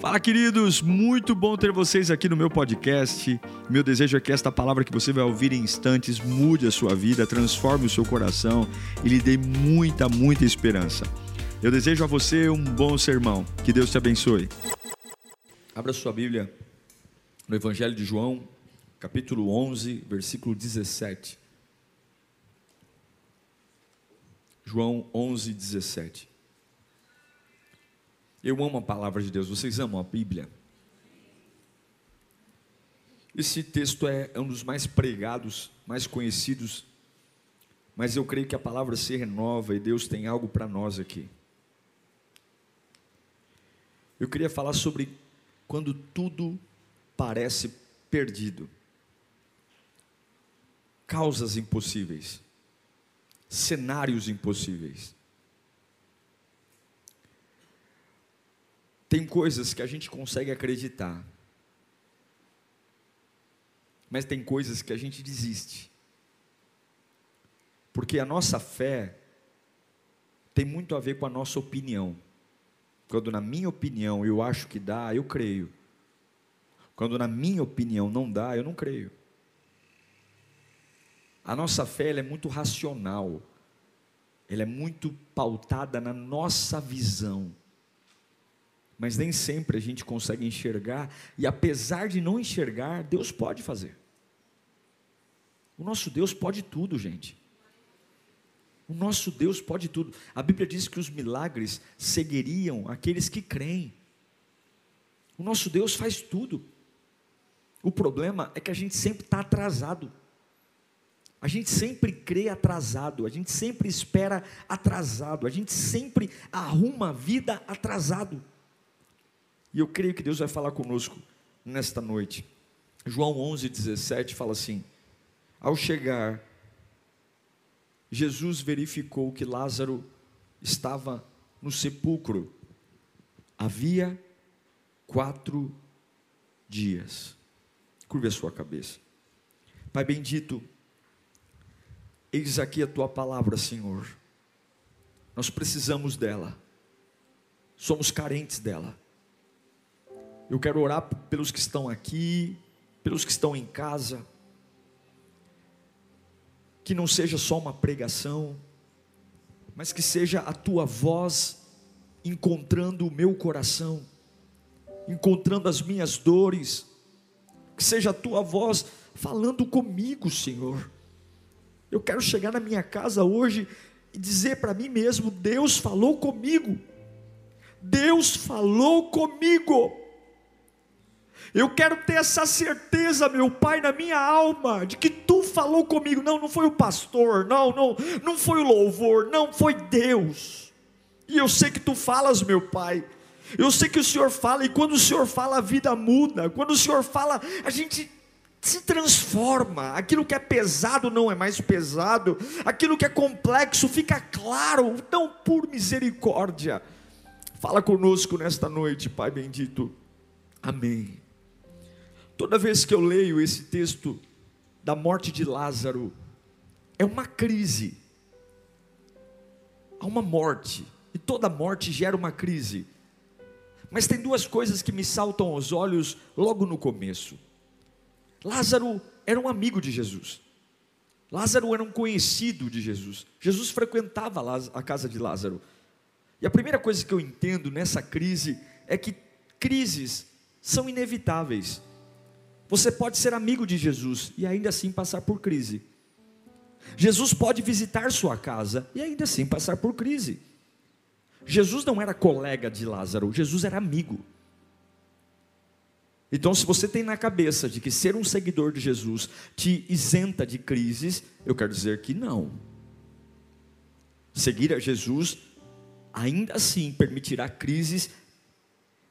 Fala, queridos! Muito bom ter vocês aqui no meu podcast. Meu desejo é que esta palavra que você vai ouvir em instantes mude a sua vida, transforme o seu coração e lhe dê muita, muita esperança. Eu desejo a você um bom sermão. Que Deus te abençoe. Abra sua Bíblia no Evangelho de João, capítulo 11, versículo 17. João 11, 17. Eu amo a palavra de Deus. Vocês amam a Bíblia? Esse texto é, é um dos mais pregados, mais conhecidos, mas eu creio que a palavra se renova e Deus tem algo para nós aqui. Eu queria falar sobre quando tudo parece perdido, causas impossíveis, cenários impossíveis. Tem coisas que a gente consegue acreditar, mas tem coisas que a gente desiste. Porque a nossa fé tem muito a ver com a nossa opinião. Quando, na minha opinião, eu acho que dá, eu creio. Quando, na minha opinião, não dá, eu não creio. A nossa fé é muito racional, ela é muito pautada na nossa visão mas nem sempre a gente consegue enxergar, e apesar de não enxergar, Deus pode fazer. O nosso Deus pode tudo, gente. O nosso Deus pode tudo. A Bíblia diz que os milagres seguiriam aqueles que creem. O nosso Deus faz tudo. O problema é que a gente sempre está atrasado. A gente sempre crê atrasado, a gente sempre espera atrasado, a gente sempre arruma a vida atrasado. E eu creio que Deus vai falar conosco nesta noite. João 11, 17 fala assim: Ao chegar, Jesus verificou que Lázaro estava no sepulcro. Havia quatro dias. Curve a sua cabeça. Pai bendito, eis aqui a tua palavra, Senhor. Nós precisamos dela, somos carentes dela. Eu quero orar pelos que estão aqui, pelos que estão em casa. Que não seja só uma pregação, mas que seja a tua voz encontrando o meu coração, encontrando as minhas dores. Que seja a tua voz falando comigo, Senhor. Eu quero chegar na minha casa hoje e dizer para mim mesmo: Deus falou comigo. Deus falou comigo. Eu quero ter essa certeza, meu Pai, na minha alma, de que tu falou comigo. Não, não foi o pastor, não, não, não foi o louvor, não foi Deus. E eu sei que tu falas, meu Pai. Eu sei que o Senhor fala, e quando o Senhor fala, a vida muda. Quando o Senhor fala, a gente se transforma. Aquilo que é pesado não é mais pesado. Aquilo que é complexo fica claro. Então, por misericórdia, fala conosco nesta noite, Pai bendito. Amém. Toda vez que eu leio esse texto da morte de Lázaro, é uma crise. Há uma morte, e toda morte gera uma crise. Mas tem duas coisas que me saltam aos olhos logo no começo. Lázaro era um amigo de Jesus. Lázaro era um conhecido de Jesus. Jesus frequentava a casa de Lázaro. E a primeira coisa que eu entendo nessa crise é que crises são inevitáveis. Você pode ser amigo de Jesus e ainda assim passar por crise. Jesus pode visitar sua casa e ainda assim passar por crise. Jesus não era colega de Lázaro, Jesus era amigo. Então, se você tem na cabeça de que ser um seguidor de Jesus te isenta de crises, eu quero dizer que não. Seguir a Jesus ainda assim permitirá crises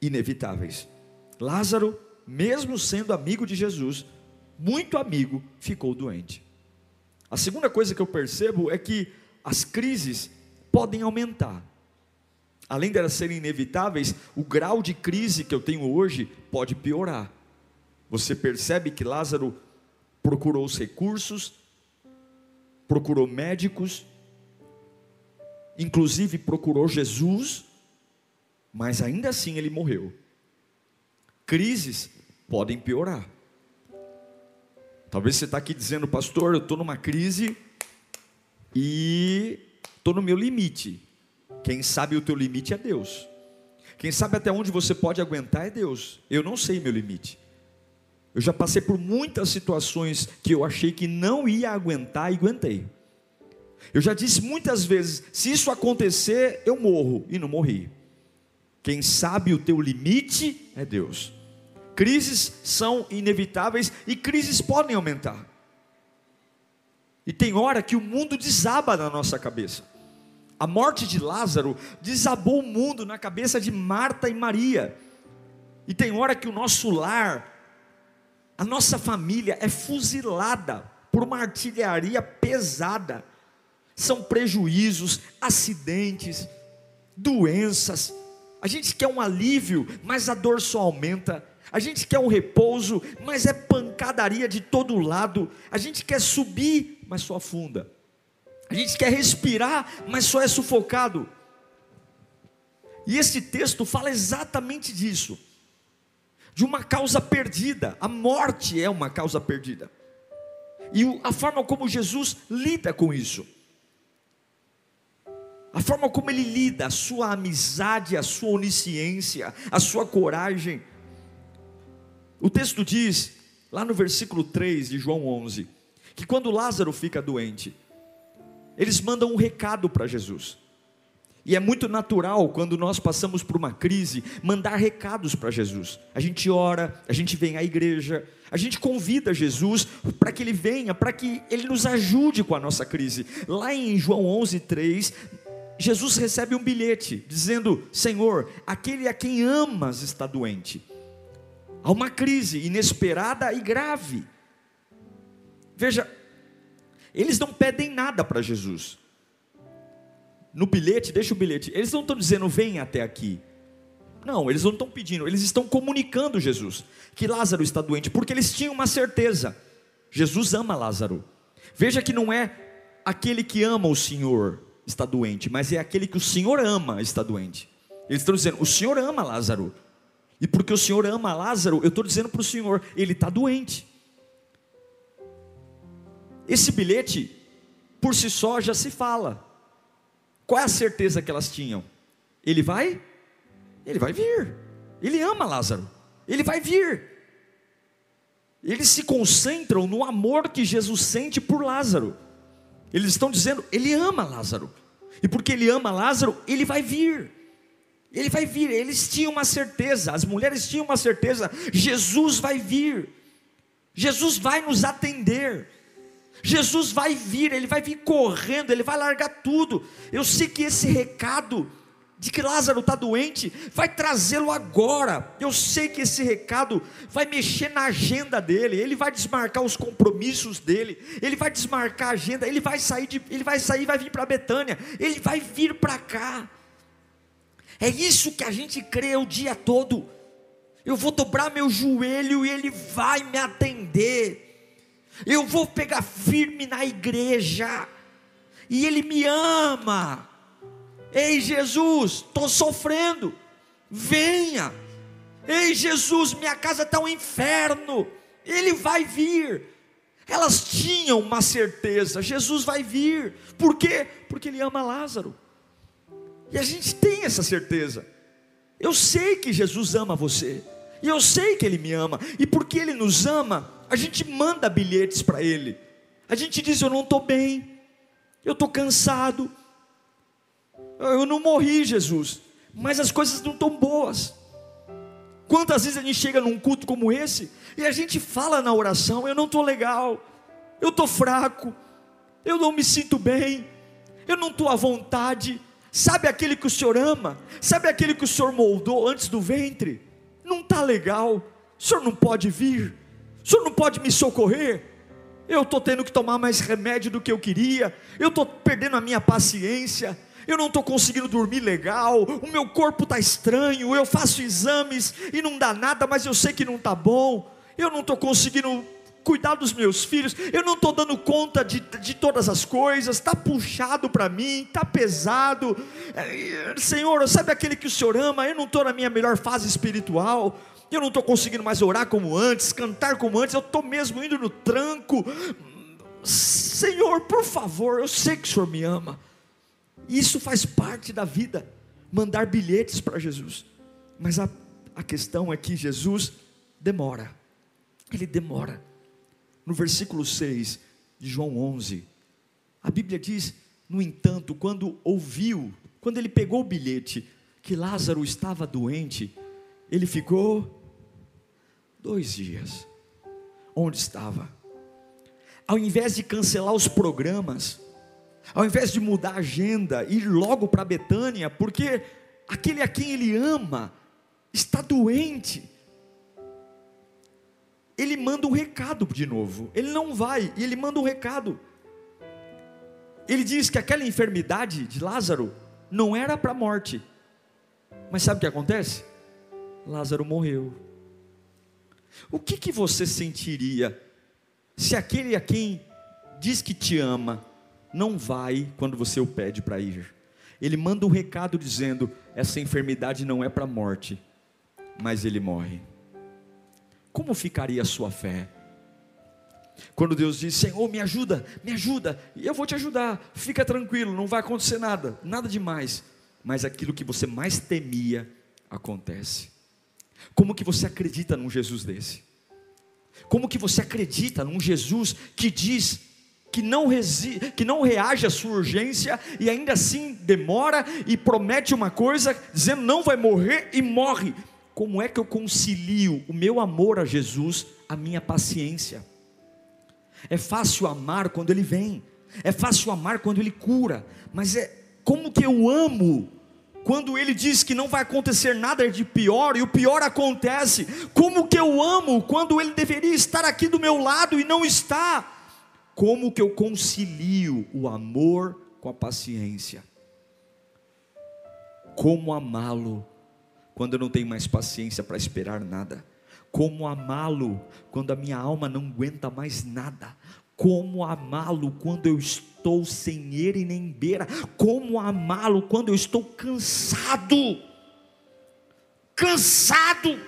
inevitáveis. Lázaro mesmo sendo amigo de Jesus, muito amigo, ficou doente. A segunda coisa que eu percebo é que as crises podem aumentar. Além de elas serem inevitáveis, o grau de crise que eu tenho hoje pode piorar. Você percebe que Lázaro procurou os recursos, procurou médicos, inclusive procurou Jesus, mas ainda assim ele morreu. crises podem piorar. Talvez você está aqui dizendo, pastor, eu estou numa crise e estou no meu limite. Quem sabe o teu limite é Deus. Quem sabe até onde você pode aguentar é Deus. Eu não sei meu limite. Eu já passei por muitas situações que eu achei que não ia aguentar e aguentei. Eu já disse muitas vezes: se isso acontecer, eu morro, e não morri. Quem sabe o teu limite é Deus. Crises são inevitáveis e crises podem aumentar. E tem hora que o mundo desaba na nossa cabeça. A morte de Lázaro desabou o mundo na cabeça de Marta e Maria. E tem hora que o nosso lar, a nossa família é fuzilada por uma artilharia pesada. São prejuízos, acidentes, doenças, a gente quer um alívio, mas a dor só aumenta. A gente quer um repouso, mas é pancadaria de todo lado. A gente quer subir, mas só afunda. A gente quer respirar, mas só é sufocado. E esse texto fala exatamente disso. De uma causa perdida. A morte é uma causa perdida. E a forma como Jesus lida com isso a forma como ele lida, a sua amizade, a sua onisciência, a sua coragem. O texto diz, lá no versículo 3 de João 11, que quando Lázaro fica doente, eles mandam um recado para Jesus. E é muito natural quando nós passamos por uma crise mandar recados para Jesus. A gente ora, a gente vem à igreja, a gente convida Jesus para que ele venha, para que ele nos ajude com a nossa crise. Lá em João 11:3, Jesus recebe um bilhete dizendo: Senhor, aquele a quem amas está doente. Há uma crise inesperada e grave. Veja, eles não pedem nada para Jesus. No bilhete, deixa o bilhete. Eles não estão dizendo, vem até aqui. Não, eles não estão pedindo, eles estão comunicando Jesus que Lázaro está doente, porque eles tinham uma certeza: Jesus ama Lázaro. Veja que não é aquele que ama o Senhor, está doente, mas é aquele que o Senhor ama está doente. Eles estão dizendo: o Senhor ama Lázaro. E porque o Senhor ama Lázaro, eu estou dizendo para o Senhor: ele está doente. Esse bilhete, por si só, já se fala. Qual é a certeza que elas tinham? Ele vai? Ele vai vir. Ele ama Lázaro. Ele vai vir. Eles se concentram no amor que Jesus sente por Lázaro. Eles estão dizendo, ele ama Lázaro. E porque ele ama Lázaro, ele vai vir. Ele vai vir. Eles tinham uma certeza, as mulheres tinham uma certeza: Jesus vai vir. Jesus vai nos atender. Jesus vai vir, ele vai vir correndo, ele vai largar tudo. Eu sei que esse recado de que Lázaro está doente, vai trazê-lo agora. Eu sei que esse recado vai mexer na agenda dele, ele vai desmarcar os compromissos dele, ele vai desmarcar a agenda, ele vai sair, de, ele vai sair, vai vir para Betânia, ele vai vir para cá. É isso que a gente crê o dia todo. Eu vou dobrar meu joelho e ele vai me atender. Eu vou pegar firme na igreja. E ele me ama. Ei Jesus, estou sofrendo, venha. Ei Jesus, minha casa está um inferno, ele vai vir. Elas tinham uma certeza: Jesus vai vir, por quê? Porque ele ama Lázaro, e a gente tem essa certeza. Eu sei que Jesus ama você, e eu sei que Ele me ama, e porque Ele nos ama, a gente manda bilhetes para Ele. A gente diz: Eu não estou bem, eu estou cansado, eu não morri, Jesus, mas as coisas não estão boas. Quantas vezes a gente chega num culto como esse e a gente fala na oração: eu não estou legal, eu estou fraco, eu não me sinto bem, eu não estou à vontade. Sabe aquele que o Senhor ama? Sabe aquele que o Senhor moldou antes do ventre? Não está legal, o Senhor não pode vir, o Senhor não pode me socorrer. Eu estou tendo que tomar mais remédio do que eu queria, eu estou perdendo a minha paciência. Eu não estou conseguindo dormir legal, o meu corpo está estranho, eu faço exames e não dá nada, mas eu sei que não está bom, eu não estou conseguindo cuidar dos meus filhos, eu não estou dando conta de, de todas as coisas, está puxado para mim, está pesado. É, Senhor, sabe aquele que o Senhor ama? Eu não estou na minha melhor fase espiritual, eu não estou conseguindo mais orar como antes, cantar como antes, eu estou mesmo indo no tranco. Senhor, por favor, eu sei que o Senhor me ama. Isso faz parte da vida, mandar bilhetes para Jesus. Mas a, a questão é que Jesus demora, ele demora. No versículo 6 de João 11, a Bíblia diz: no entanto, quando ouviu, quando ele pegou o bilhete, que Lázaro estava doente, ele ficou dois dias. Onde estava? Ao invés de cancelar os programas, ao invés de mudar a agenda, ir logo para Betânia, porque aquele a quem ele ama está doente. Ele manda um recado de novo. Ele não vai, e ele manda um recado. Ele diz que aquela enfermidade de Lázaro não era para a morte. Mas sabe o que acontece? Lázaro morreu. O que, que você sentiria se aquele a quem diz que te ama não vai quando você o pede para ir? Ele manda um recado dizendo: essa enfermidade não é para a morte, mas ele morre. Como ficaria a sua fé? Quando Deus diz: Senhor, me ajuda, me ajuda, e eu vou te ajudar, fica tranquilo, não vai acontecer nada, nada demais, mas aquilo que você mais temia acontece. Como que você acredita num Jesus desse? Como que você acredita num Jesus que diz que não, resi que não reage à sua urgência e ainda assim demora e promete uma coisa, dizendo não vai morrer e morre? Como é que eu concilio o meu amor a Jesus, a minha paciência? É fácil amar quando Ele vem, é fácil amar quando Ele cura, mas é como que eu amo quando ele diz que não vai acontecer nada de pior e o pior acontece, como que eu amo quando ele deveria estar aqui do meu lado e não está? Como que eu concilio o amor com a paciência? Como amá-lo quando eu não tenho mais paciência para esperar nada? Como amá-lo quando a minha alma não aguenta mais nada? Como amá-lo quando eu estou sem ele nem beira? Como amá-lo quando eu estou cansado? Cansado.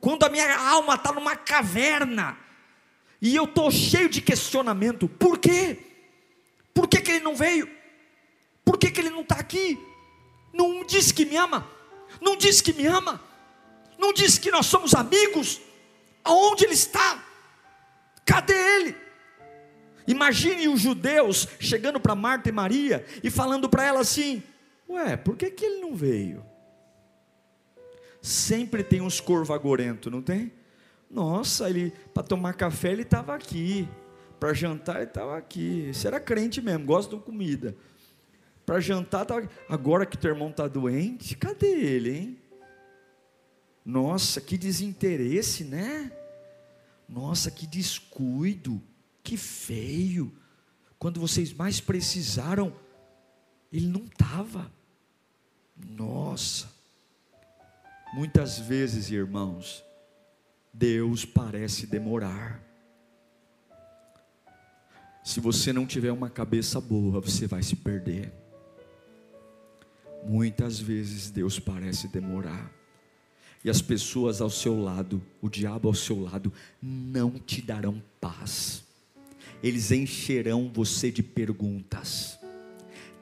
Quando a minha alma está numa caverna e eu estou cheio de questionamento: por quê? Por que, que ele não veio? Por que, que ele não está aqui? Não disse que me ama? Não disse que me ama? Não disse que nós somos amigos? Aonde ele está? Cadê ele? Imagine os judeus chegando para Marta e Maria e falando para ela assim: Ué, por que, que ele não veio? Sempre tem uns corvagorento, não tem? Nossa, ele para tomar café ele estava aqui, para jantar ele estava aqui. Era crente mesmo, gosta de comida. Para jantar. Agora que teu irmão está doente, cadê ele, hein? Nossa, que desinteresse, né? Nossa, que descuido, que feio. Quando vocês mais precisaram, ele não estava. Nossa. Muitas vezes, irmãos, Deus parece demorar. Se você não tiver uma cabeça boa, você vai se perder. Muitas vezes Deus parece demorar e as pessoas ao seu lado, o diabo ao seu lado, não te darão paz. Eles encherão você de perguntas,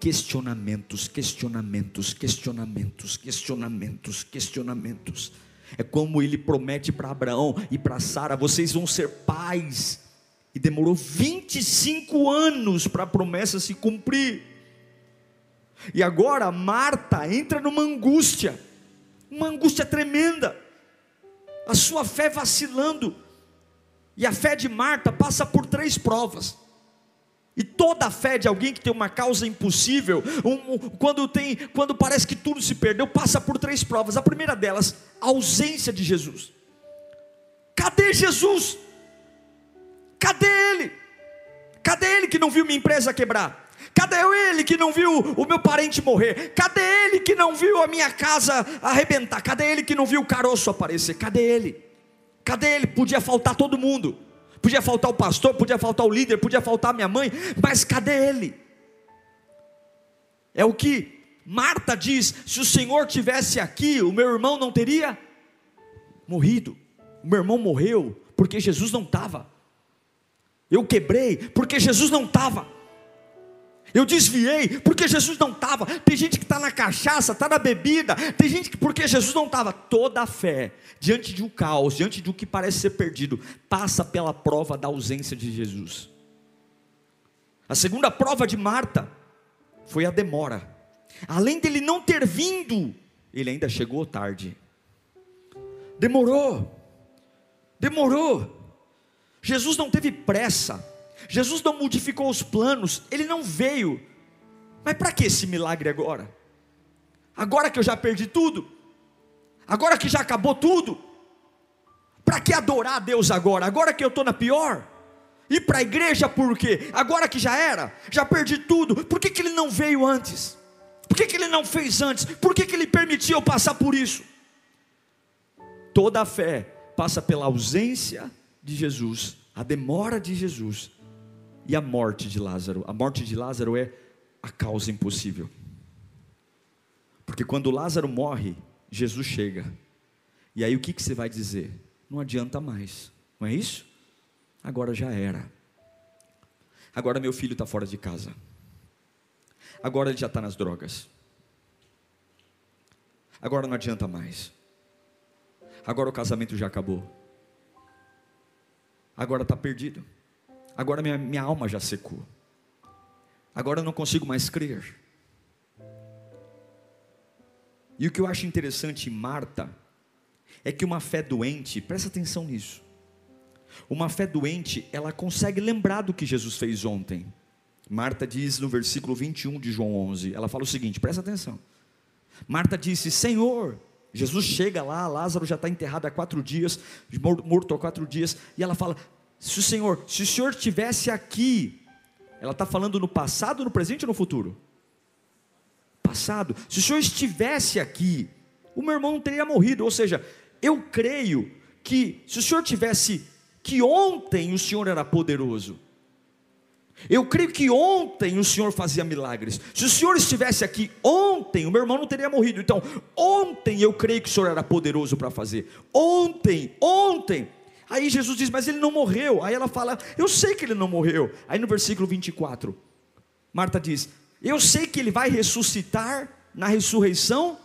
questionamentos, questionamentos, questionamentos, questionamentos, questionamentos. É como ele promete para Abraão e para Sara: vocês vão ser pais. E demorou 25 anos para a promessa se cumprir. E agora Marta entra numa angústia uma angústia tremenda, a sua fé vacilando, e a fé de Marta passa por três provas. E toda a fé de alguém que tem uma causa impossível, um, um, quando tem, quando parece que tudo se perdeu, passa por três provas. A primeira delas, a ausência de Jesus. Cadê Jesus? Cadê ele? Cadê ele que não viu minha empresa quebrar? Cadê ele que não viu o meu parente morrer? Cadê ele que não viu a minha casa arrebentar? Cadê ele que não viu o caroço aparecer? Cadê ele? Cadê ele? Podia faltar todo mundo. Podia faltar o pastor, podia faltar o líder, podia faltar minha mãe, mas cadê ele? É o que Marta diz: se o Senhor tivesse aqui, o meu irmão não teria morrido. O meu irmão morreu porque Jesus não estava. Eu quebrei porque Jesus não estava. Eu desviei porque Jesus não estava. Tem gente que está na cachaça, está na bebida. Tem gente que porque Jesus não estava. Toda a fé, diante de um caos, diante de um que parece ser perdido, passa pela prova da ausência de Jesus. A segunda prova de Marta foi a demora. Além dele não ter vindo, ele ainda chegou tarde. Demorou. Demorou. Jesus não teve pressa. Jesus não modificou os planos, ele não veio. Mas para que esse milagre agora? Agora que eu já perdi tudo? Agora que já acabou tudo? Para que adorar a Deus agora? Agora que eu estou na pior? Ir para a igreja por quê? Agora que já era? Já perdi tudo? Por que, que ele não veio antes? Por que, que ele não fez antes? Por que, que ele permitiu eu passar por isso? Toda a fé passa pela ausência de Jesus, a demora de Jesus e a morte de Lázaro. A morte de Lázaro é a causa impossível. Porque quando Lázaro morre, Jesus chega. E aí o que, que você vai dizer? Não adianta mais, não é isso? Agora já era. Agora meu filho está fora de casa. Agora ele já está nas drogas. Agora não adianta mais. Agora o casamento já acabou. Agora está perdido. Agora minha, minha alma já secou. Agora eu não consigo mais crer. E o que eu acho interessante em Marta é que uma fé doente, presta atenção nisso. Uma fé doente, ela consegue lembrar do que Jesus fez ontem. Marta diz no versículo 21 de João 11, ela fala o seguinte, presta atenção. Marta disse: Senhor, Jesus chega lá, Lázaro já está enterrado há quatro dias, morto há quatro dias, e ela fala: se o Senhor, se o Senhor estivesse aqui, ela está falando no passado, no presente ou no futuro? Passado. Se o Senhor estivesse aqui, o meu irmão não teria morrido. Ou seja, eu creio que se o Senhor tivesse que ontem o Senhor era poderoso. Eu creio que ontem o Senhor fazia milagres. Se o Senhor estivesse aqui ontem, o meu irmão não teria morrido. Então, ontem eu creio que o Senhor era poderoso para fazer. Ontem, ontem. Aí Jesus diz: Mas ele não morreu. Aí ela fala: Eu sei que ele não morreu. Aí no versículo 24, Marta diz: Eu sei que ele vai ressuscitar na ressurreição.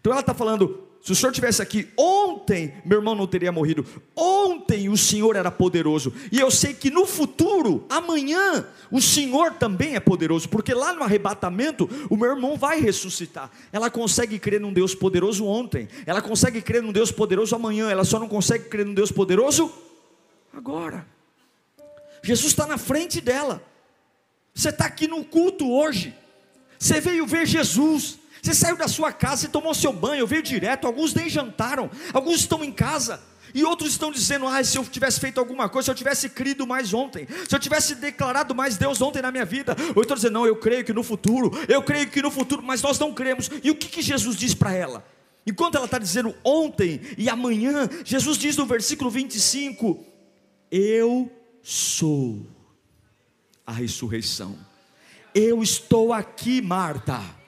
Então ela está falando: se o Senhor tivesse aqui ontem, meu irmão não teria morrido. Ontem o Senhor era poderoso. E eu sei que no futuro, amanhã, o Senhor também é poderoso. Porque lá no arrebatamento, o meu irmão vai ressuscitar. Ela consegue crer num Deus poderoso ontem. Ela consegue crer num Deus poderoso amanhã. Ela só não consegue crer num Deus poderoso agora. Jesus está na frente dela. Você está aqui no culto hoje. Você veio ver Jesus. Você saiu da sua casa, você tomou seu banho, veio direto. Alguns nem jantaram, alguns estão em casa. E outros estão dizendo: ah, se eu tivesse feito alguma coisa, se eu tivesse crido mais ontem, se eu tivesse declarado mais Deus ontem na minha vida. Ou estão dizendo: não, eu creio que no futuro, eu creio que no futuro, mas nós não cremos. E o que, que Jesus diz para ela? Enquanto ela está dizendo ontem e amanhã, Jesus diz no versículo 25: Eu sou a ressurreição. Eu estou aqui, Marta.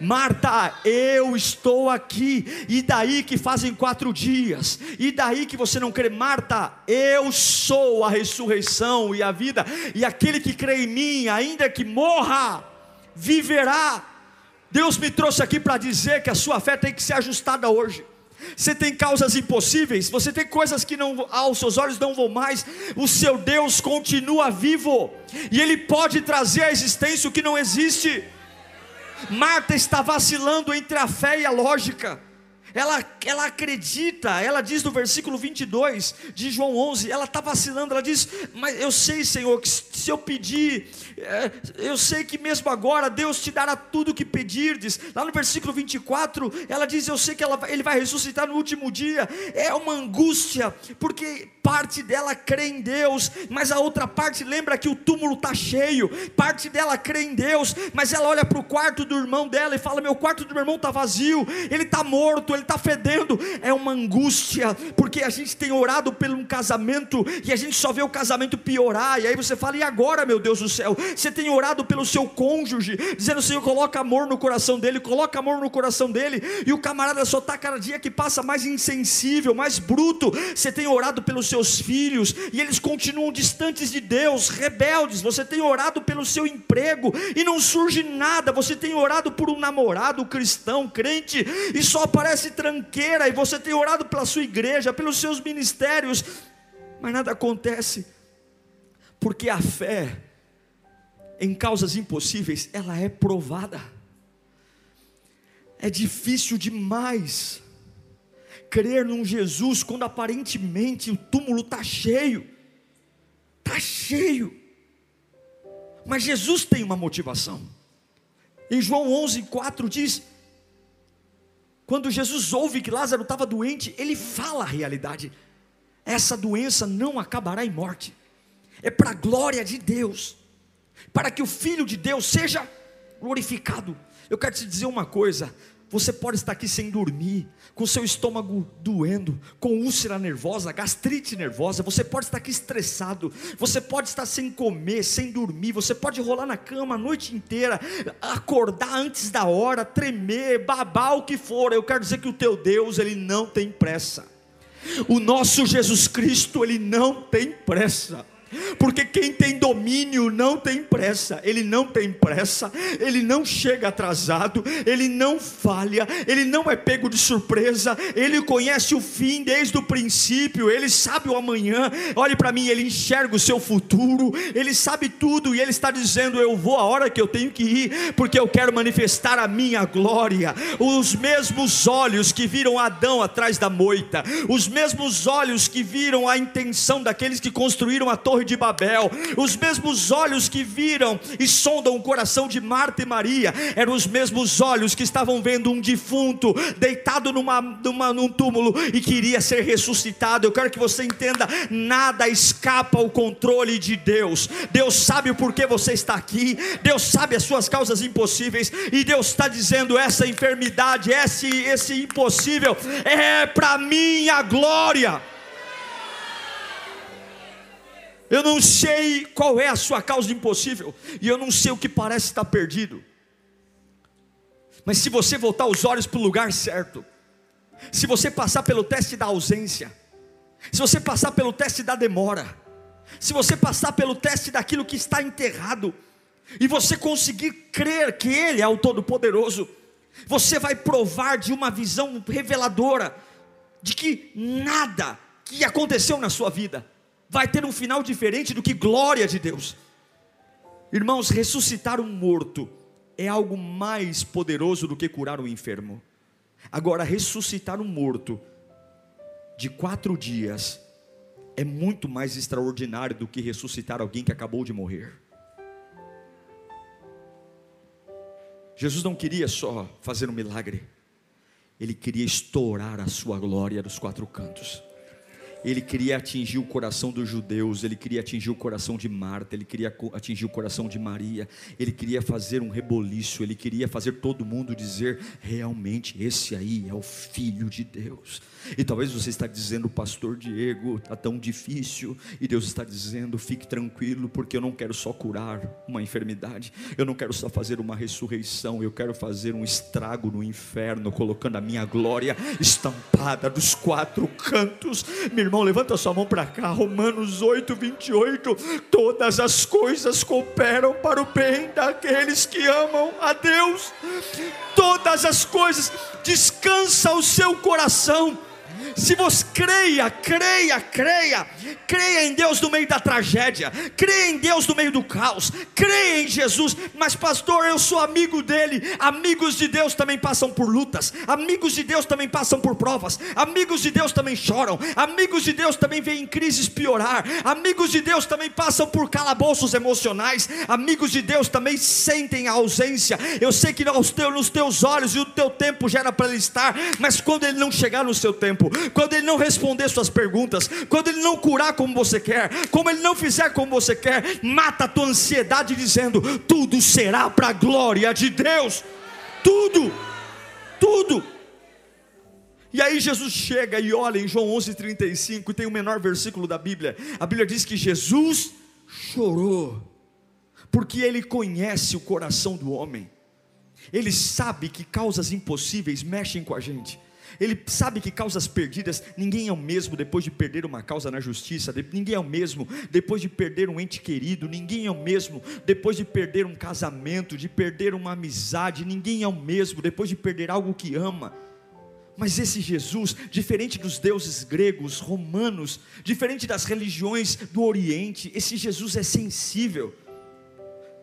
Marta, eu estou aqui, e daí que fazem quatro dias, e daí que você não crê, Marta, eu sou a ressurreição e a vida, e aquele que crê em mim, ainda que morra, viverá. Deus me trouxe aqui para dizer que a sua fé tem que ser ajustada hoje. Você tem causas impossíveis, você tem coisas que não, aos seus olhos não vão mais. O seu Deus continua vivo e Ele pode trazer à existência o que não existe. Marta está vacilando entre a fé e a lógica. Ela, ela acredita, ela diz no versículo 22 de João 11, ela está vacilando, ela diz: Mas eu sei, Senhor, que se eu pedir, é, eu sei que mesmo agora Deus te dará tudo o que pedirdes. Lá no versículo 24, ela diz: Eu sei que ela, Ele vai ressuscitar no último dia. É uma angústia, porque parte dela crê em Deus, mas a outra parte lembra que o túmulo está cheio. Parte dela crê em Deus, mas ela olha para o quarto do irmão dela e fala: Meu quarto do meu irmão está vazio, ele está morto, ele está fedendo. É uma angústia, porque a gente tem orado por um casamento e a gente só vê o casamento piorar, e aí você fala, e agora, meu Deus do céu? Você tem orado pelo seu cônjuge, dizendo, Senhor, coloca amor no coração dele, coloca amor no coração dele, e o camarada só está cada dia que passa mais insensível, mais bruto. Você tem orado pelos seus filhos e eles continuam distantes de Deus, rebeldes. Você tem orado pelo seu emprego e não surge nada. Você tem orado por um namorado cristão, crente, e só aparece tranqueira. E você tem orado pela sua igreja, pelos seus ministérios, mas nada acontece, porque a fé em causas impossíveis, ela é provada. É difícil demais crer num Jesus quando aparentemente o túmulo está cheio. Está cheio. Mas Jesus tem uma motivação. Em João 11, 4 diz: quando Jesus ouve que Lázaro estava doente, ele fala a realidade. Essa doença não acabará em morte, é para a glória de Deus, para que o Filho de Deus seja glorificado. Eu quero te dizer uma coisa: você pode estar aqui sem dormir, com seu estômago doendo, com úlcera nervosa, gastrite nervosa, você pode estar aqui estressado, você pode estar sem comer, sem dormir, você pode rolar na cama a noite inteira, acordar antes da hora, tremer, babar o que for. Eu quero dizer que o teu Deus, ele não tem pressa. O nosso Jesus Cristo, ele não tem pressa porque quem tem domínio não tem pressa, ele não tem pressa, ele não chega atrasado, ele não falha, ele não é pego de surpresa, ele conhece o fim desde o princípio, ele sabe o amanhã. Olhe para mim, ele enxerga o seu futuro, ele sabe tudo e ele está dizendo: Eu vou a hora que eu tenho que ir, porque eu quero manifestar a minha glória. Os mesmos olhos que viram Adão atrás da moita, os mesmos olhos que viram a intenção daqueles que construíram a torre Torre de Babel, os mesmos olhos que viram e sondam o coração de Marta e Maria, eram os mesmos olhos que estavam vendo um defunto deitado numa, numa, num túmulo e queria ser ressuscitado. Eu quero que você entenda: nada escapa ao controle de Deus. Deus sabe o porquê você está aqui, Deus sabe as suas causas impossíveis, e Deus está dizendo: essa enfermidade, esse, esse impossível é para minha glória. Eu não sei qual é a sua causa impossível, e eu não sei o que parece estar perdido. Mas se você voltar os olhos para o lugar certo, se você passar pelo teste da ausência, se você passar pelo teste da demora, se você passar pelo teste daquilo que está enterrado, e você conseguir crer que Ele é o Todo-Poderoso, você vai provar de uma visão reveladora de que nada que aconteceu na sua vida vai ter um final diferente do que glória de Deus. Irmãos, ressuscitar um morto é algo mais poderoso do que curar um enfermo. Agora, ressuscitar um morto de quatro dias é muito mais extraordinário do que ressuscitar alguém que acabou de morrer. Jesus não queria só fazer um milagre, ele queria estourar a sua glória dos quatro cantos ele queria atingir o coração dos judeus, ele queria atingir o coração de Marta, ele queria atingir o coração de Maria, ele queria fazer um reboliço, ele queria fazer todo mundo dizer: realmente esse aí é o Filho de Deus. E talvez você está dizendo, Pastor Diego, está tão difícil, e Deus está dizendo: fique tranquilo, porque eu não quero só curar uma enfermidade, eu não quero só fazer uma ressurreição, eu quero fazer um estrago no inferno, colocando a minha glória estampada dos quatro cantos. Meu irmão, levanta sua mão para cá, Romanos 8, 28. Todas as coisas cooperam para o bem daqueles que amam a Deus. Todas as coisas, descansa o seu coração se você creia, creia, creia, creia em Deus no meio da tragédia, creia em Deus no meio do caos, creia em Jesus. Mas, pastor, eu sou amigo dele. Amigos de Deus também passam por lutas, amigos de Deus também passam por provas, amigos de Deus também choram, amigos de Deus também veem crises piorar, amigos de Deus também passam por calabouços emocionais, amigos de Deus também sentem a ausência. Eu sei que nos teus olhos e o teu tempo já era para ele estar, mas quando ele não chegar no seu tempo, quando Ele não responder suas perguntas, quando Ele não curar como você quer, como Ele não fizer como você quer, mata a tua ansiedade dizendo: tudo será para a glória de Deus, tudo, tudo. E aí Jesus chega e olha em João 11:35, e tem o menor versículo da Bíblia. A Bíblia diz que Jesus chorou, porque ele conhece o coração do homem. Ele sabe que causas impossíveis mexem com a gente. Ele sabe que causas perdidas, ninguém é o mesmo depois de perder uma causa na justiça, ninguém é o mesmo depois de perder um ente querido, ninguém é o mesmo depois de perder um casamento, de perder uma amizade, ninguém é o mesmo depois de perder algo que ama. Mas esse Jesus, diferente dos deuses gregos, romanos, diferente das religiões do Oriente, esse Jesus é sensível.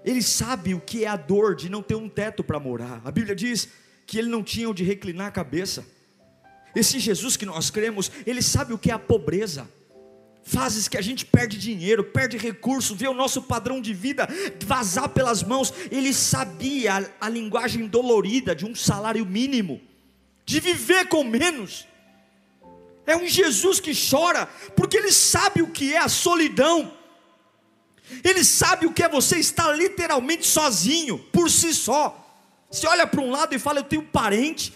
Ele sabe o que é a dor de não ter um teto para morar. A Bíblia diz que ele não tinha onde reclinar a cabeça. Esse Jesus que nós cremos, ele sabe o que é a pobreza. Fases que a gente perde dinheiro, perde recurso, vê o nosso padrão de vida vazar pelas mãos. Ele sabia a, a linguagem dolorida de um salário mínimo, de viver com menos. É um Jesus que chora, porque ele sabe o que é a solidão. Ele sabe o que é você estar literalmente sozinho, por si só. Você olha para um lado e fala: Eu tenho parente,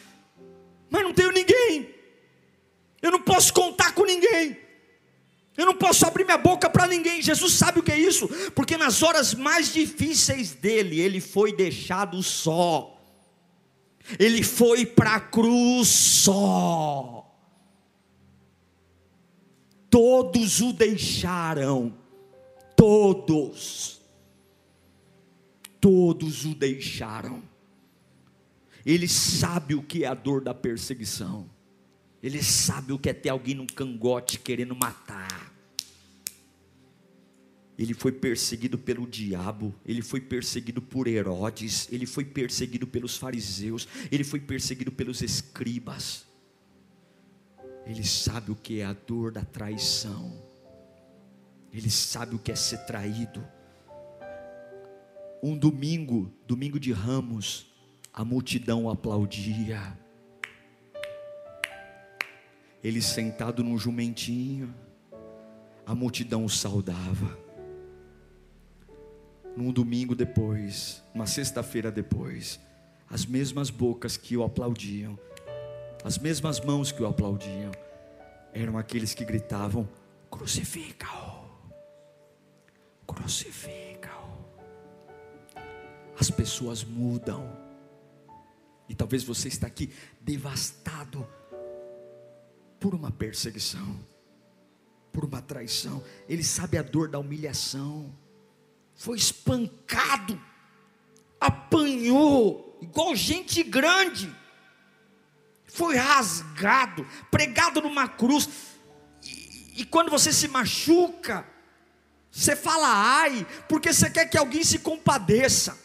mas não tenho ninguém. Eu não posso contar com ninguém. Eu não posso abrir minha boca para ninguém. Jesus sabe o que é isso, porque nas horas mais difíceis dele, ele foi deixado só. Ele foi para a cruz só. Todos o deixaram. Todos. Todos o deixaram. Ele sabe o que é a dor da perseguição. Ele sabe o que é ter alguém num cangote querendo matar. Ele foi perseguido pelo diabo, ele foi perseguido por Herodes, ele foi perseguido pelos fariseus, ele foi perseguido pelos escribas. Ele sabe o que é a dor da traição, ele sabe o que é ser traído. Um domingo, domingo de ramos, a multidão aplaudia. Ele sentado num jumentinho, a multidão o saudava. Num domingo depois, uma sexta-feira depois, as mesmas bocas que o aplaudiam, as mesmas mãos que o aplaudiam, eram aqueles que gritavam: crucifica-o, crucifica-o. As pessoas mudam e talvez você está aqui devastado por uma perseguição, por uma traição. Ele sabe a dor da humilhação. Foi espancado, apanhou, igual gente grande. Foi rasgado, pregado numa cruz. E, e quando você se machuca, você fala ai, porque você quer que alguém se compadeça,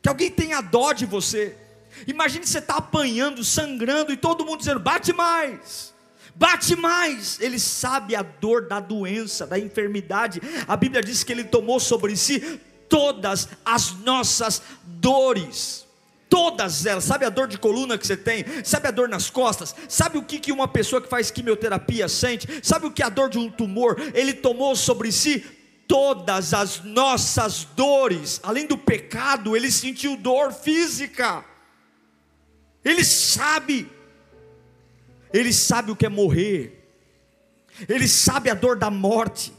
que alguém tenha dó de você. Imagine você está apanhando, sangrando e todo mundo dizendo: bate mais, bate mais. Ele sabe a dor da doença, da enfermidade. A Bíblia diz que ele tomou sobre si todas as nossas dores. Todas elas, sabe a dor de coluna que você tem, sabe a dor nas costas, sabe o que, que uma pessoa que faz quimioterapia sente, sabe o que é a dor de um tumor, ele tomou sobre si todas as nossas dores, além do pecado, ele sentiu dor física. Ele sabe, ele sabe o que é morrer, ele sabe a dor da morte,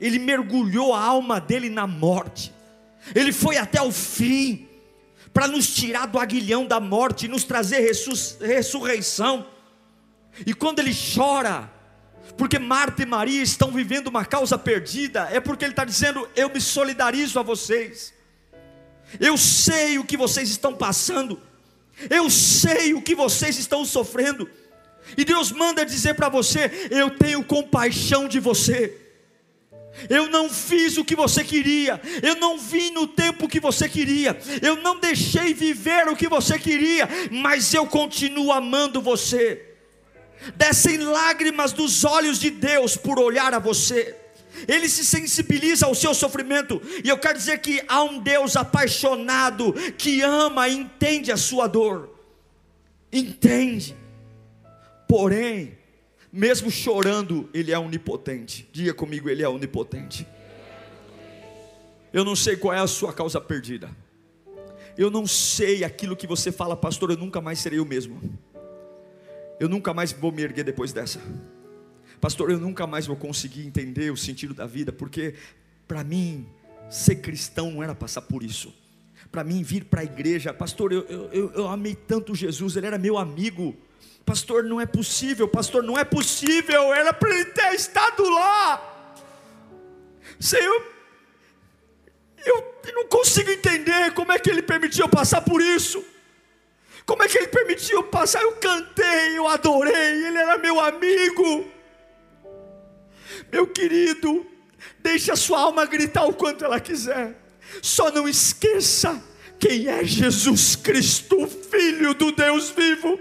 ele mergulhou a alma dele na morte, ele foi até o fim, para nos tirar do aguilhão da morte nos trazer ressurreição. E quando ele chora, porque Marta e Maria estão vivendo uma causa perdida, é porque ele está dizendo: Eu me solidarizo a vocês, eu sei o que vocês estão passando, eu sei o que vocês estão sofrendo. E Deus manda dizer para você: Eu tenho compaixão de você. Eu não fiz o que você queria, eu não vim no tempo que você queria, eu não deixei viver o que você queria, mas eu continuo amando você. Descem lágrimas dos olhos de Deus por olhar a você ele se sensibiliza ao seu sofrimento, e eu quero dizer que há um Deus apaixonado que ama e entende a sua dor, entende, porém, mesmo chorando, Ele é onipotente. Diga comigo, Ele é onipotente. Eu não sei qual é a sua causa perdida. Eu não sei aquilo que você fala, pastor, eu nunca mais serei o mesmo. Eu nunca mais vou me erguer depois dessa. Pastor, eu nunca mais vou conseguir entender o sentido da vida, porque para mim, ser cristão não era passar por isso. Para mim, vir para a igreja, pastor, eu, eu, eu amei tanto Jesus, ele era meu amigo. Pastor, não é possível, pastor, não é possível, era para ele ter estado lá. Senhor, eu não consigo entender como é que ele permitiu eu passar por isso. Como é que ele permitiu eu passar? Eu cantei, eu adorei, ele era meu amigo. Meu querido, deixe a sua alma gritar o quanto ela quiser. Só não esqueça quem é Jesus Cristo, Filho do Deus vivo.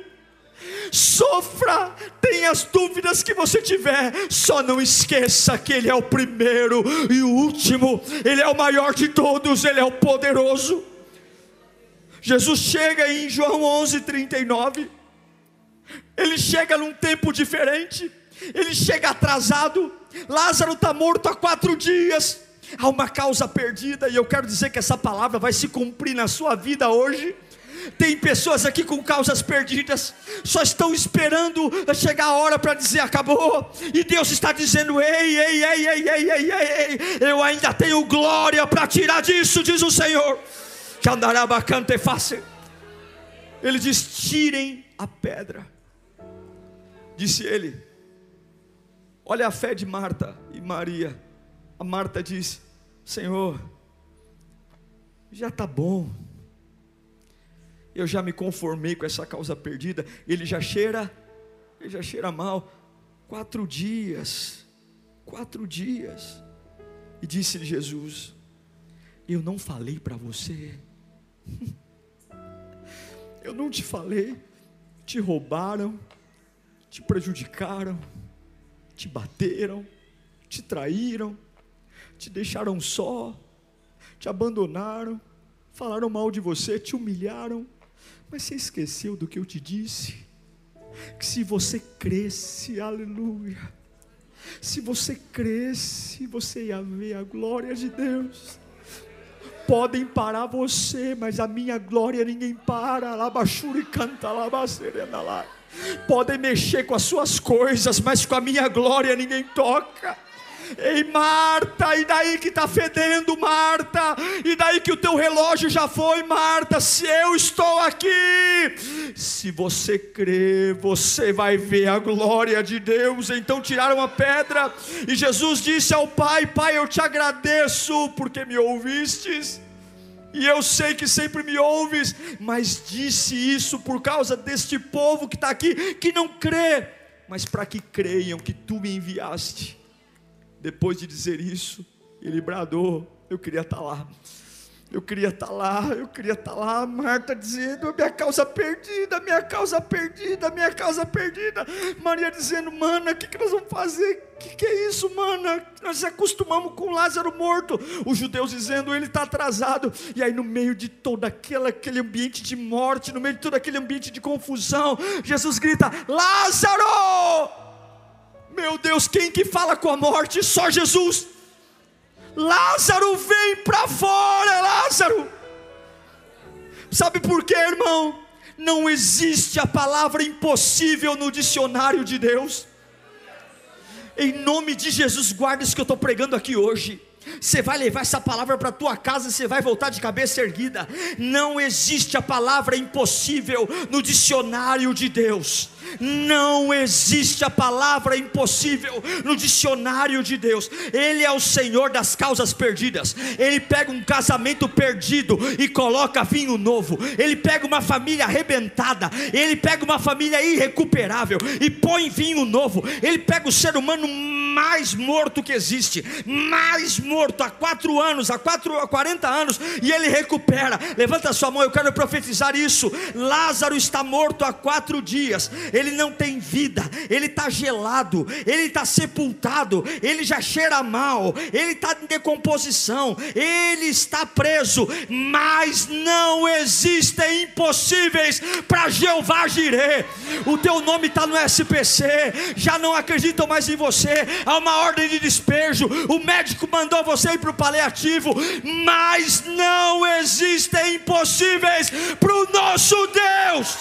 Sofra, tenha as dúvidas que você tiver, só não esqueça que Ele é o primeiro e o último, Ele é o maior de todos, Ele é o poderoso. Jesus chega em João 11:39. Ele chega num tempo diferente. Ele chega atrasado. Lázaro está morto há quatro dias. Há uma causa perdida, e eu quero dizer que essa palavra vai se cumprir na sua vida hoje. Tem pessoas aqui com causas perdidas, só estão esperando chegar a hora para dizer acabou, e Deus está dizendo: ei, ei, ei, ei, ei, ei, ei, eu ainda tenho glória para tirar disso, diz o Senhor. Que andará bacante fácil. Ele diz: tirem a pedra. Disse ele, Olha a fé de Marta e Maria. A Marta diz: Senhor, já está bom. Eu já me conformei com essa causa perdida. Ele já cheira, ele já cheira mal. Quatro dias, quatro dias. E disse-lhe Jesus: Eu não falei para você. Eu não te falei. Te roubaram, te prejudicaram te bateram, te traíram, te deixaram só, te abandonaram, falaram mal de você, te humilharam, mas você esqueceu do que eu te disse? Que se você cresce, aleluia, se você cresce, você ia ver a glória de Deus. Podem parar você, mas a minha glória ninguém para. Labachuri canta, labacerena lá. Podem mexer com as suas coisas, mas com a minha glória ninguém toca. Ei, Marta, e daí que está fedendo, Marta? E daí que o teu relógio já foi, Marta? Se eu estou aqui, se você crer, você vai ver a glória de Deus. Então tiraram a pedra, e Jesus disse ao Pai: Pai, eu te agradeço porque me ouvistes e eu sei que sempre me ouves, mas disse isso por causa deste povo que está aqui, que não crê, mas para que creiam que tu me enviaste. Depois de dizer isso, ele bradou: Eu queria estar tá lá. Eu queria estar tá lá, eu queria estar tá lá, Marta dizendo, minha causa perdida, minha causa perdida, minha causa perdida. Maria dizendo, mana, o que, que nós vamos fazer? O que, que é isso, mana? Nós acostumamos com Lázaro morto. Os judeus dizendo, ele está atrasado. E aí, no meio de todo aquele, aquele ambiente de morte, no meio de todo aquele ambiente de confusão, Jesus grita: Lázaro! Meu Deus, quem que fala com a morte? Só Jesus. Lázaro, vem para fora, Lázaro. Sabe por quê, irmão? Não existe a palavra impossível no dicionário de Deus. Em nome de Jesus, guarda isso que eu estou pregando aqui hoje. Você vai levar essa palavra para tua casa, você vai voltar de cabeça erguida. Não existe a palavra impossível no dicionário de Deus. Não existe a palavra impossível no dicionário de Deus. Ele é o Senhor das causas perdidas. Ele pega um casamento perdido e coloca vinho novo. Ele pega uma família arrebentada. Ele pega uma família irrecuperável e põe vinho novo. Ele pega o ser humano mais morto que existe, mais morto há quatro anos, há quatro, há 40 anos, e ele recupera. Levanta sua mão, eu quero profetizar isso. Lázaro está morto há quatro dias ele não tem vida, ele está gelado, ele está sepultado, ele já cheira mal, ele está em decomposição, ele está preso, mas não existem impossíveis para Jeová Jireh. O teu nome está no SPC, já não acreditam mais em você, há uma ordem de despejo, o médico mandou você ir para o paliativo, mas não existem impossíveis para o nosso Deus.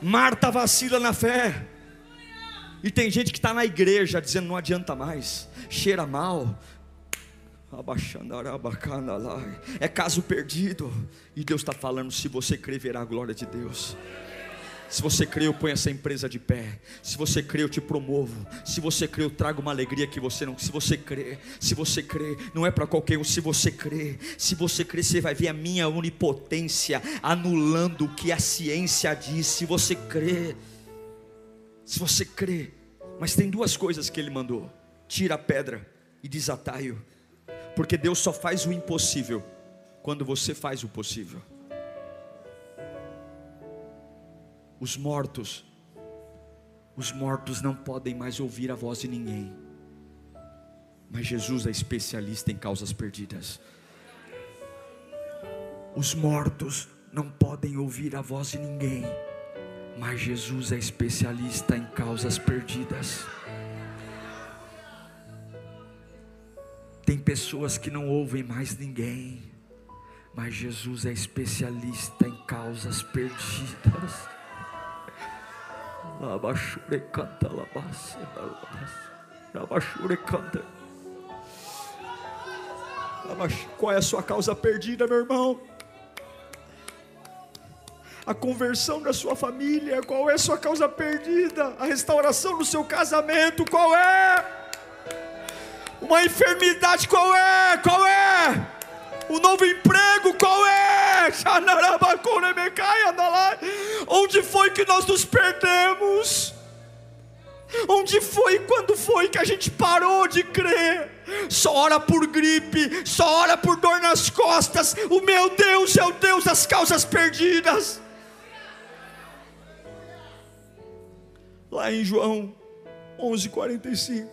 Marta vacila na fé. E tem gente que está na igreja dizendo não adianta mais, cheira mal. É caso perdido. E Deus está falando: se você crer, verá a glória de Deus. Se você crê, eu ponho essa empresa de pé. Se você crê, eu te promovo. Se você crê, eu trago uma alegria que você não. Se você crê, se você crê, não é para qualquer um. Se você crê, se você crê, você vai ver a minha onipotência anulando o que a ciência diz. Se você crê, se você crê. Mas tem duas coisas que ele mandou: tira a pedra e desataio. Porque Deus só faz o impossível quando você faz o possível. Os mortos, os mortos não podem mais ouvir a voz de ninguém. Mas Jesus é especialista em causas perdidas. Os mortos não podem ouvir a voz de ninguém. Mas Jesus é especialista em causas perdidas. Tem pessoas que não ouvem mais ninguém, mas Jesus é especialista em causas perdidas. Qual é a sua causa perdida, meu irmão? A conversão da sua família, qual é a sua causa perdida? A restauração do seu casamento, qual é? Uma enfermidade, qual é? Qual é? O novo emprego, qual é? Onde foi que nós nos perdemos? Onde foi, quando foi que a gente parou de crer? Só ora por gripe, só ora por dor nas costas. O meu Deus é o Deus das causas perdidas. Lá em João 11:45,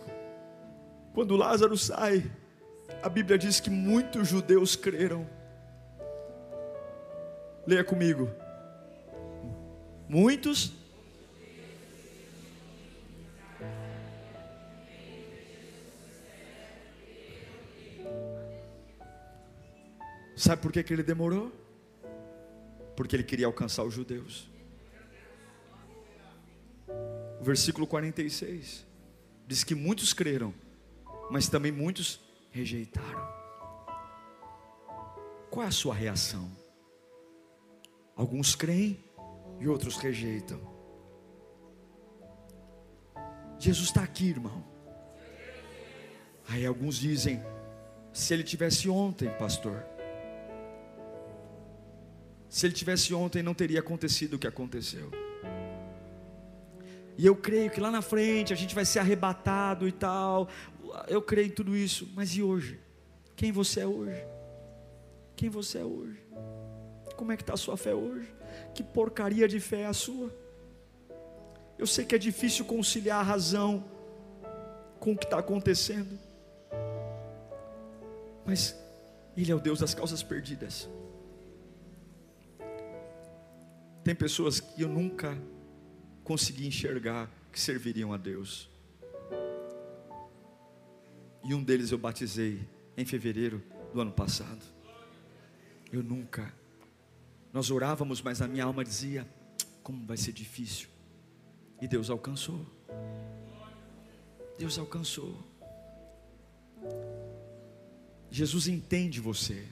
quando Lázaro sai, a Bíblia diz que muitos judeus creram. Leia comigo. Muitos. Sabe por que, que ele demorou? Porque ele queria alcançar os judeus. O versículo 46 diz que muitos creram, mas também muitos rejeitaram. Qual é a sua reação? Alguns creem e outros rejeitam. Jesus está aqui, irmão. Aí alguns dizem: se ele tivesse ontem, pastor, se ele tivesse ontem, não teria acontecido o que aconteceu. E eu creio que lá na frente a gente vai ser arrebatado e tal. Eu creio em tudo isso. Mas e hoje? Quem você é hoje? Quem você é hoje? Como é que está a sua fé hoje? Que porcaria de fé é a sua? Eu sei que é difícil conciliar a razão com o que está acontecendo, mas Ele é o Deus das causas perdidas. Tem pessoas que eu nunca consegui enxergar que serviriam a Deus. E um deles eu batizei em fevereiro do ano passado. Eu nunca nós orávamos, mas a minha alma dizia: como vai ser difícil. E Deus alcançou. Deus alcançou. Jesus entende você.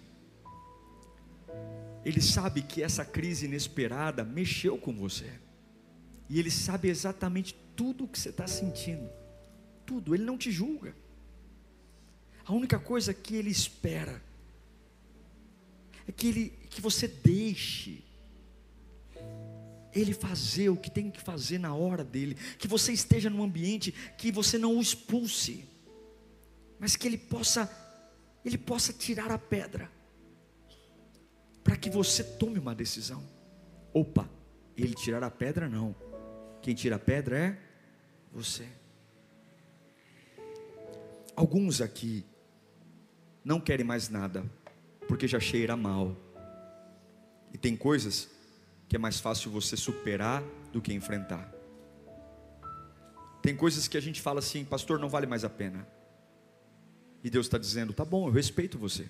Ele sabe que essa crise inesperada mexeu com você. E Ele sabe exatamente tudo o que você está sentindo. Tudo. Ele não te julga. A única coisa que Ele espera é que, ele, que você deixe ele fazer o que tem que fazer na hora dele, que você esteja num ambiente que você não o expulse, mas que ele possa, ele possa tirar a pedra, para que você tome uma decisão. Opa, ele tirar a pedra não, quem tira a pedra é você. Alguns aqui não querem mais nada, porque já cheira mal. E tem coisas que é mais fácil você superar do que enfrentar. Tem coisas que a gente fala assim, pastor, não vale mais a pena. E Deus está dizendo, tá bom, eu respeito você.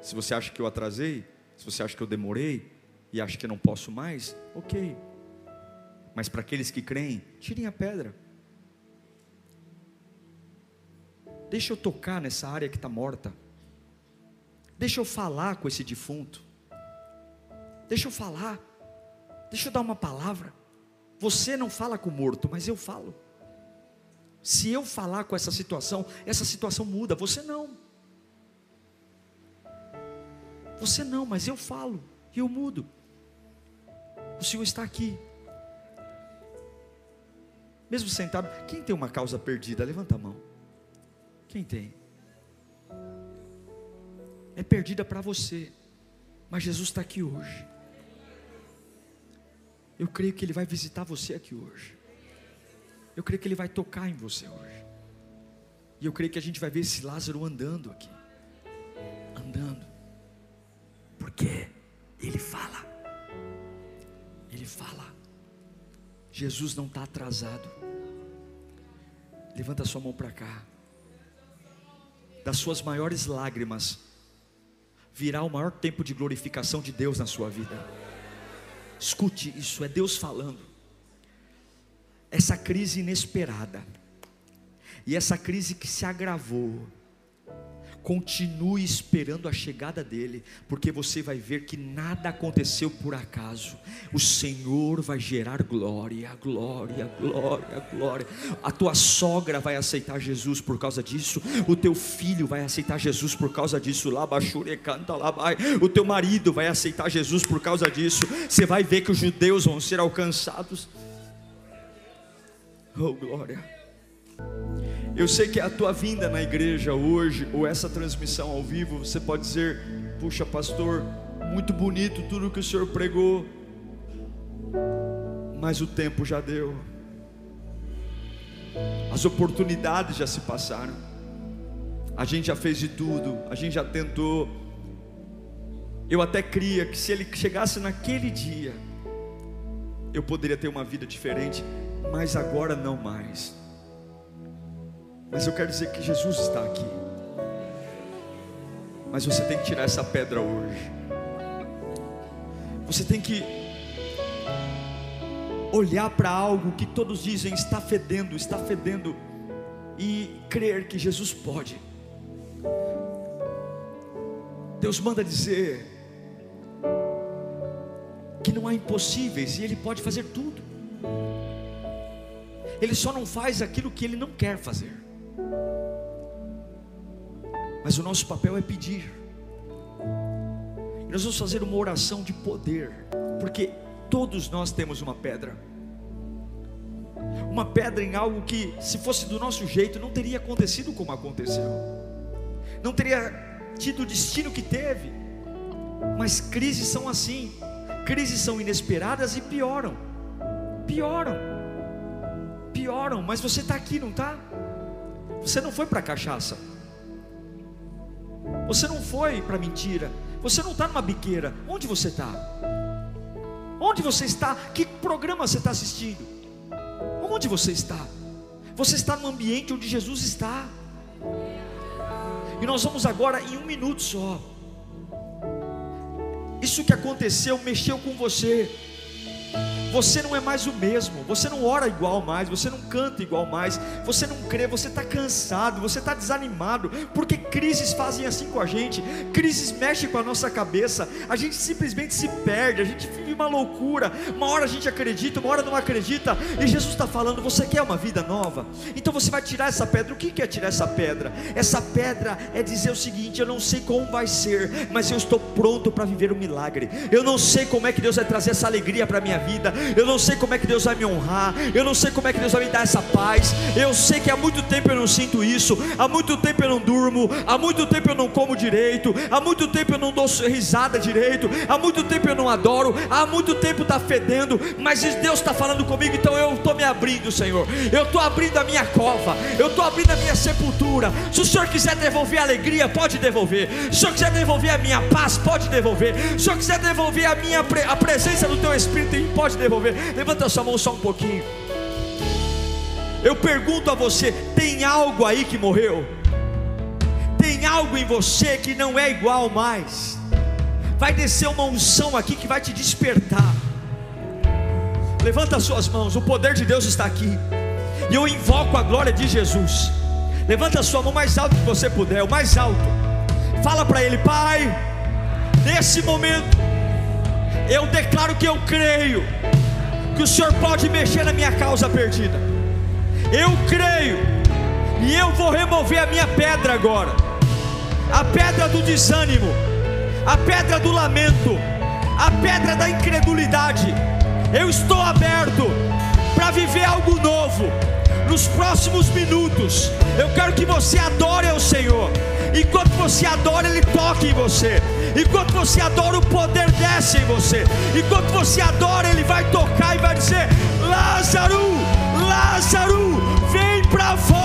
Se você acha que eu atrasei, se você acha que eu demorei, e acha que não posso mais, ok. Mas para aqueles que creem, tirem a pedra. Deixa eu tocar nessa área que está morta. Deixa eu falar com esse defunto. Deixa eu falar. Deixa eu dar uma palavra. Você não fala com o morto, mas eu falo. Se eu falar com essa situação, essa situação muda. Você não. Você não, mas eu falo e eu mudo. O Senhor está aqui. Mesmo sentado, quem tem uma causa perdida? Levanta a mão. Quem tem? É perdida para você, mas Jesus está aqui hoje. Eu creio que Ele vai visitar você aqui hoje. Eu creio que Ele vai tocar em você hoje. E eu creio que a gente vai ver esse Lázaro andando aqui. Andando. Porque Ele fala. Ele fala. Jesus não está atrasado. Levanta sua mão para cá. Das suas maiores lágrimas virá o maior tempo de glorificação de Deus na sua vida. Escute isso, é Deus falando. Essa crise inesperada, e essa crise que se agravou, Continue esperando a chegada dele, porque você vai ver que nada aconteceu por acaso. O Senhor vai gerar glória, glória, glória, glória. A tua sogra vai aceitar Jesus por causa disso. O teu filho vai aceitar Jesus por causa disso. canta O teu marido vai aceitar Jesus por causa disso. Você vai ver que os judeus vão ser alcançados. Oh glória. Eu sei que a tua vinda na igreja hoje, ou essa transmissão ao vivo, você pode dizer: Puxa, pastor, muito bonito tudo que o senhor pregou, mas o tempo já deu, as oportunidades já se passaram, a gente já fez de tudo, a gente já tentou. Eu até cria que se ele chegasse naquele dia, eu poderia ter uma vida diferente, mas agora não mais. Mas eu quero dizer que Jesus está aqui. Mas você tem que tirar essa pedra hoje. Você tem que olhar para algo que todos dizem está fedendo, está fedendo, e crer que Jesus pode. Deus manda dizer que não há impossíveis e Ele pode fazer tudo. Ele só não faz aquilo que Ele não quer fazer. Mas o nosso papel é pedir. E nós vamos fazer uma oração de poder, porque todos nós temos uma pedra. Uma pedra em algo que, se fosse do nosso jeito, não teria acontecido como aconteceu, não teria tido o destino que teve. Mas crises são assim, crises são inesperadas e pioram, pioram, pioram. Mas você está aqui, não está? Você não foi para cachaça. Você não foi para mentira. Você não está numa biqueira. Onde você está? Onde você está? Que programa você está assistindo? Onde você está? Você está no ambiente onde Jesus está. E nós vamos agora em um minuto só. Isso que aconteceu mexeu com você. Você não é mais o mesmo, você não ora igual mais, você não canta igual mais, você não crê, você está cansado, você está desanimado, porque crises fazem assim com a gente, crises mexem com a nossa cabeça, a gente simplesmente se perde, a gente uma loucura, uma hora a gente acredita, uma hora não acredita, e Jesus está falando: você quer uma vida nova? Então você vai tirar essa pedra. O que é tirar essa pedra? Essa pedra é dizer o seguinte: eu não sei como vai ser, mas eu estou pronto para viver o um milagre, eu não sei como é que Deus vai trazer essa alegria para a minha vida, eu não sei como é que Deus vai me honrar, eu não sei como é que Deus vai me dar essa paz. Eu sei que há muito tempo eu não sinto isso, há muito tempo eu não durmo, há muito tempo eu não como direito, há muito tempo eu não dou risada direito, há muito tempo eu não adoro, há muito tempo está fedendo, mas Deus está falando comigo, então eu estou me abrindo, Senhor. Eu estou abrindo a minha cova, eu estou abrindo a minha sepultura. Se o Senhor quiser devolver a alegria, pode devolver. Se o Senhor quiser devolver a minha paz, pode devolver. Se o Senhor quiser devolver a minha a presença do Teu Espírito, pode devolver. Levanta a sua mão só um pouquinho. Eu pergunto a você: tem algo aí que morreu? Tem algo em você que não é igual mais? Vai descer uma unção aqui que vai te despertar. Levanta as suas mãos, o poder de Deus está aqui. E eu invoco a glória de Jesus. Levanta a sua mão mais alto que você puder, o mais alto. Fala para ele, Pai, nesse momento, eu declaro que eu creio que o Senhor pode mexer na minha causa perdida. Eu creio, e eu vou remover a minha pedra agora a pedra do desânimo, a pedra do lamento, a pedra da incredulidade. Eu estou aberto para viver algo novo nos próximos minutos. Eu quero que você adore ao Senhor. Enquanto você adora, Ele toca em você. Enquanto você adora, o poder desce em você. Enquanto você adora, Ele vai tocar e vai dizer: Lázaro, Lázaro, vem para fora.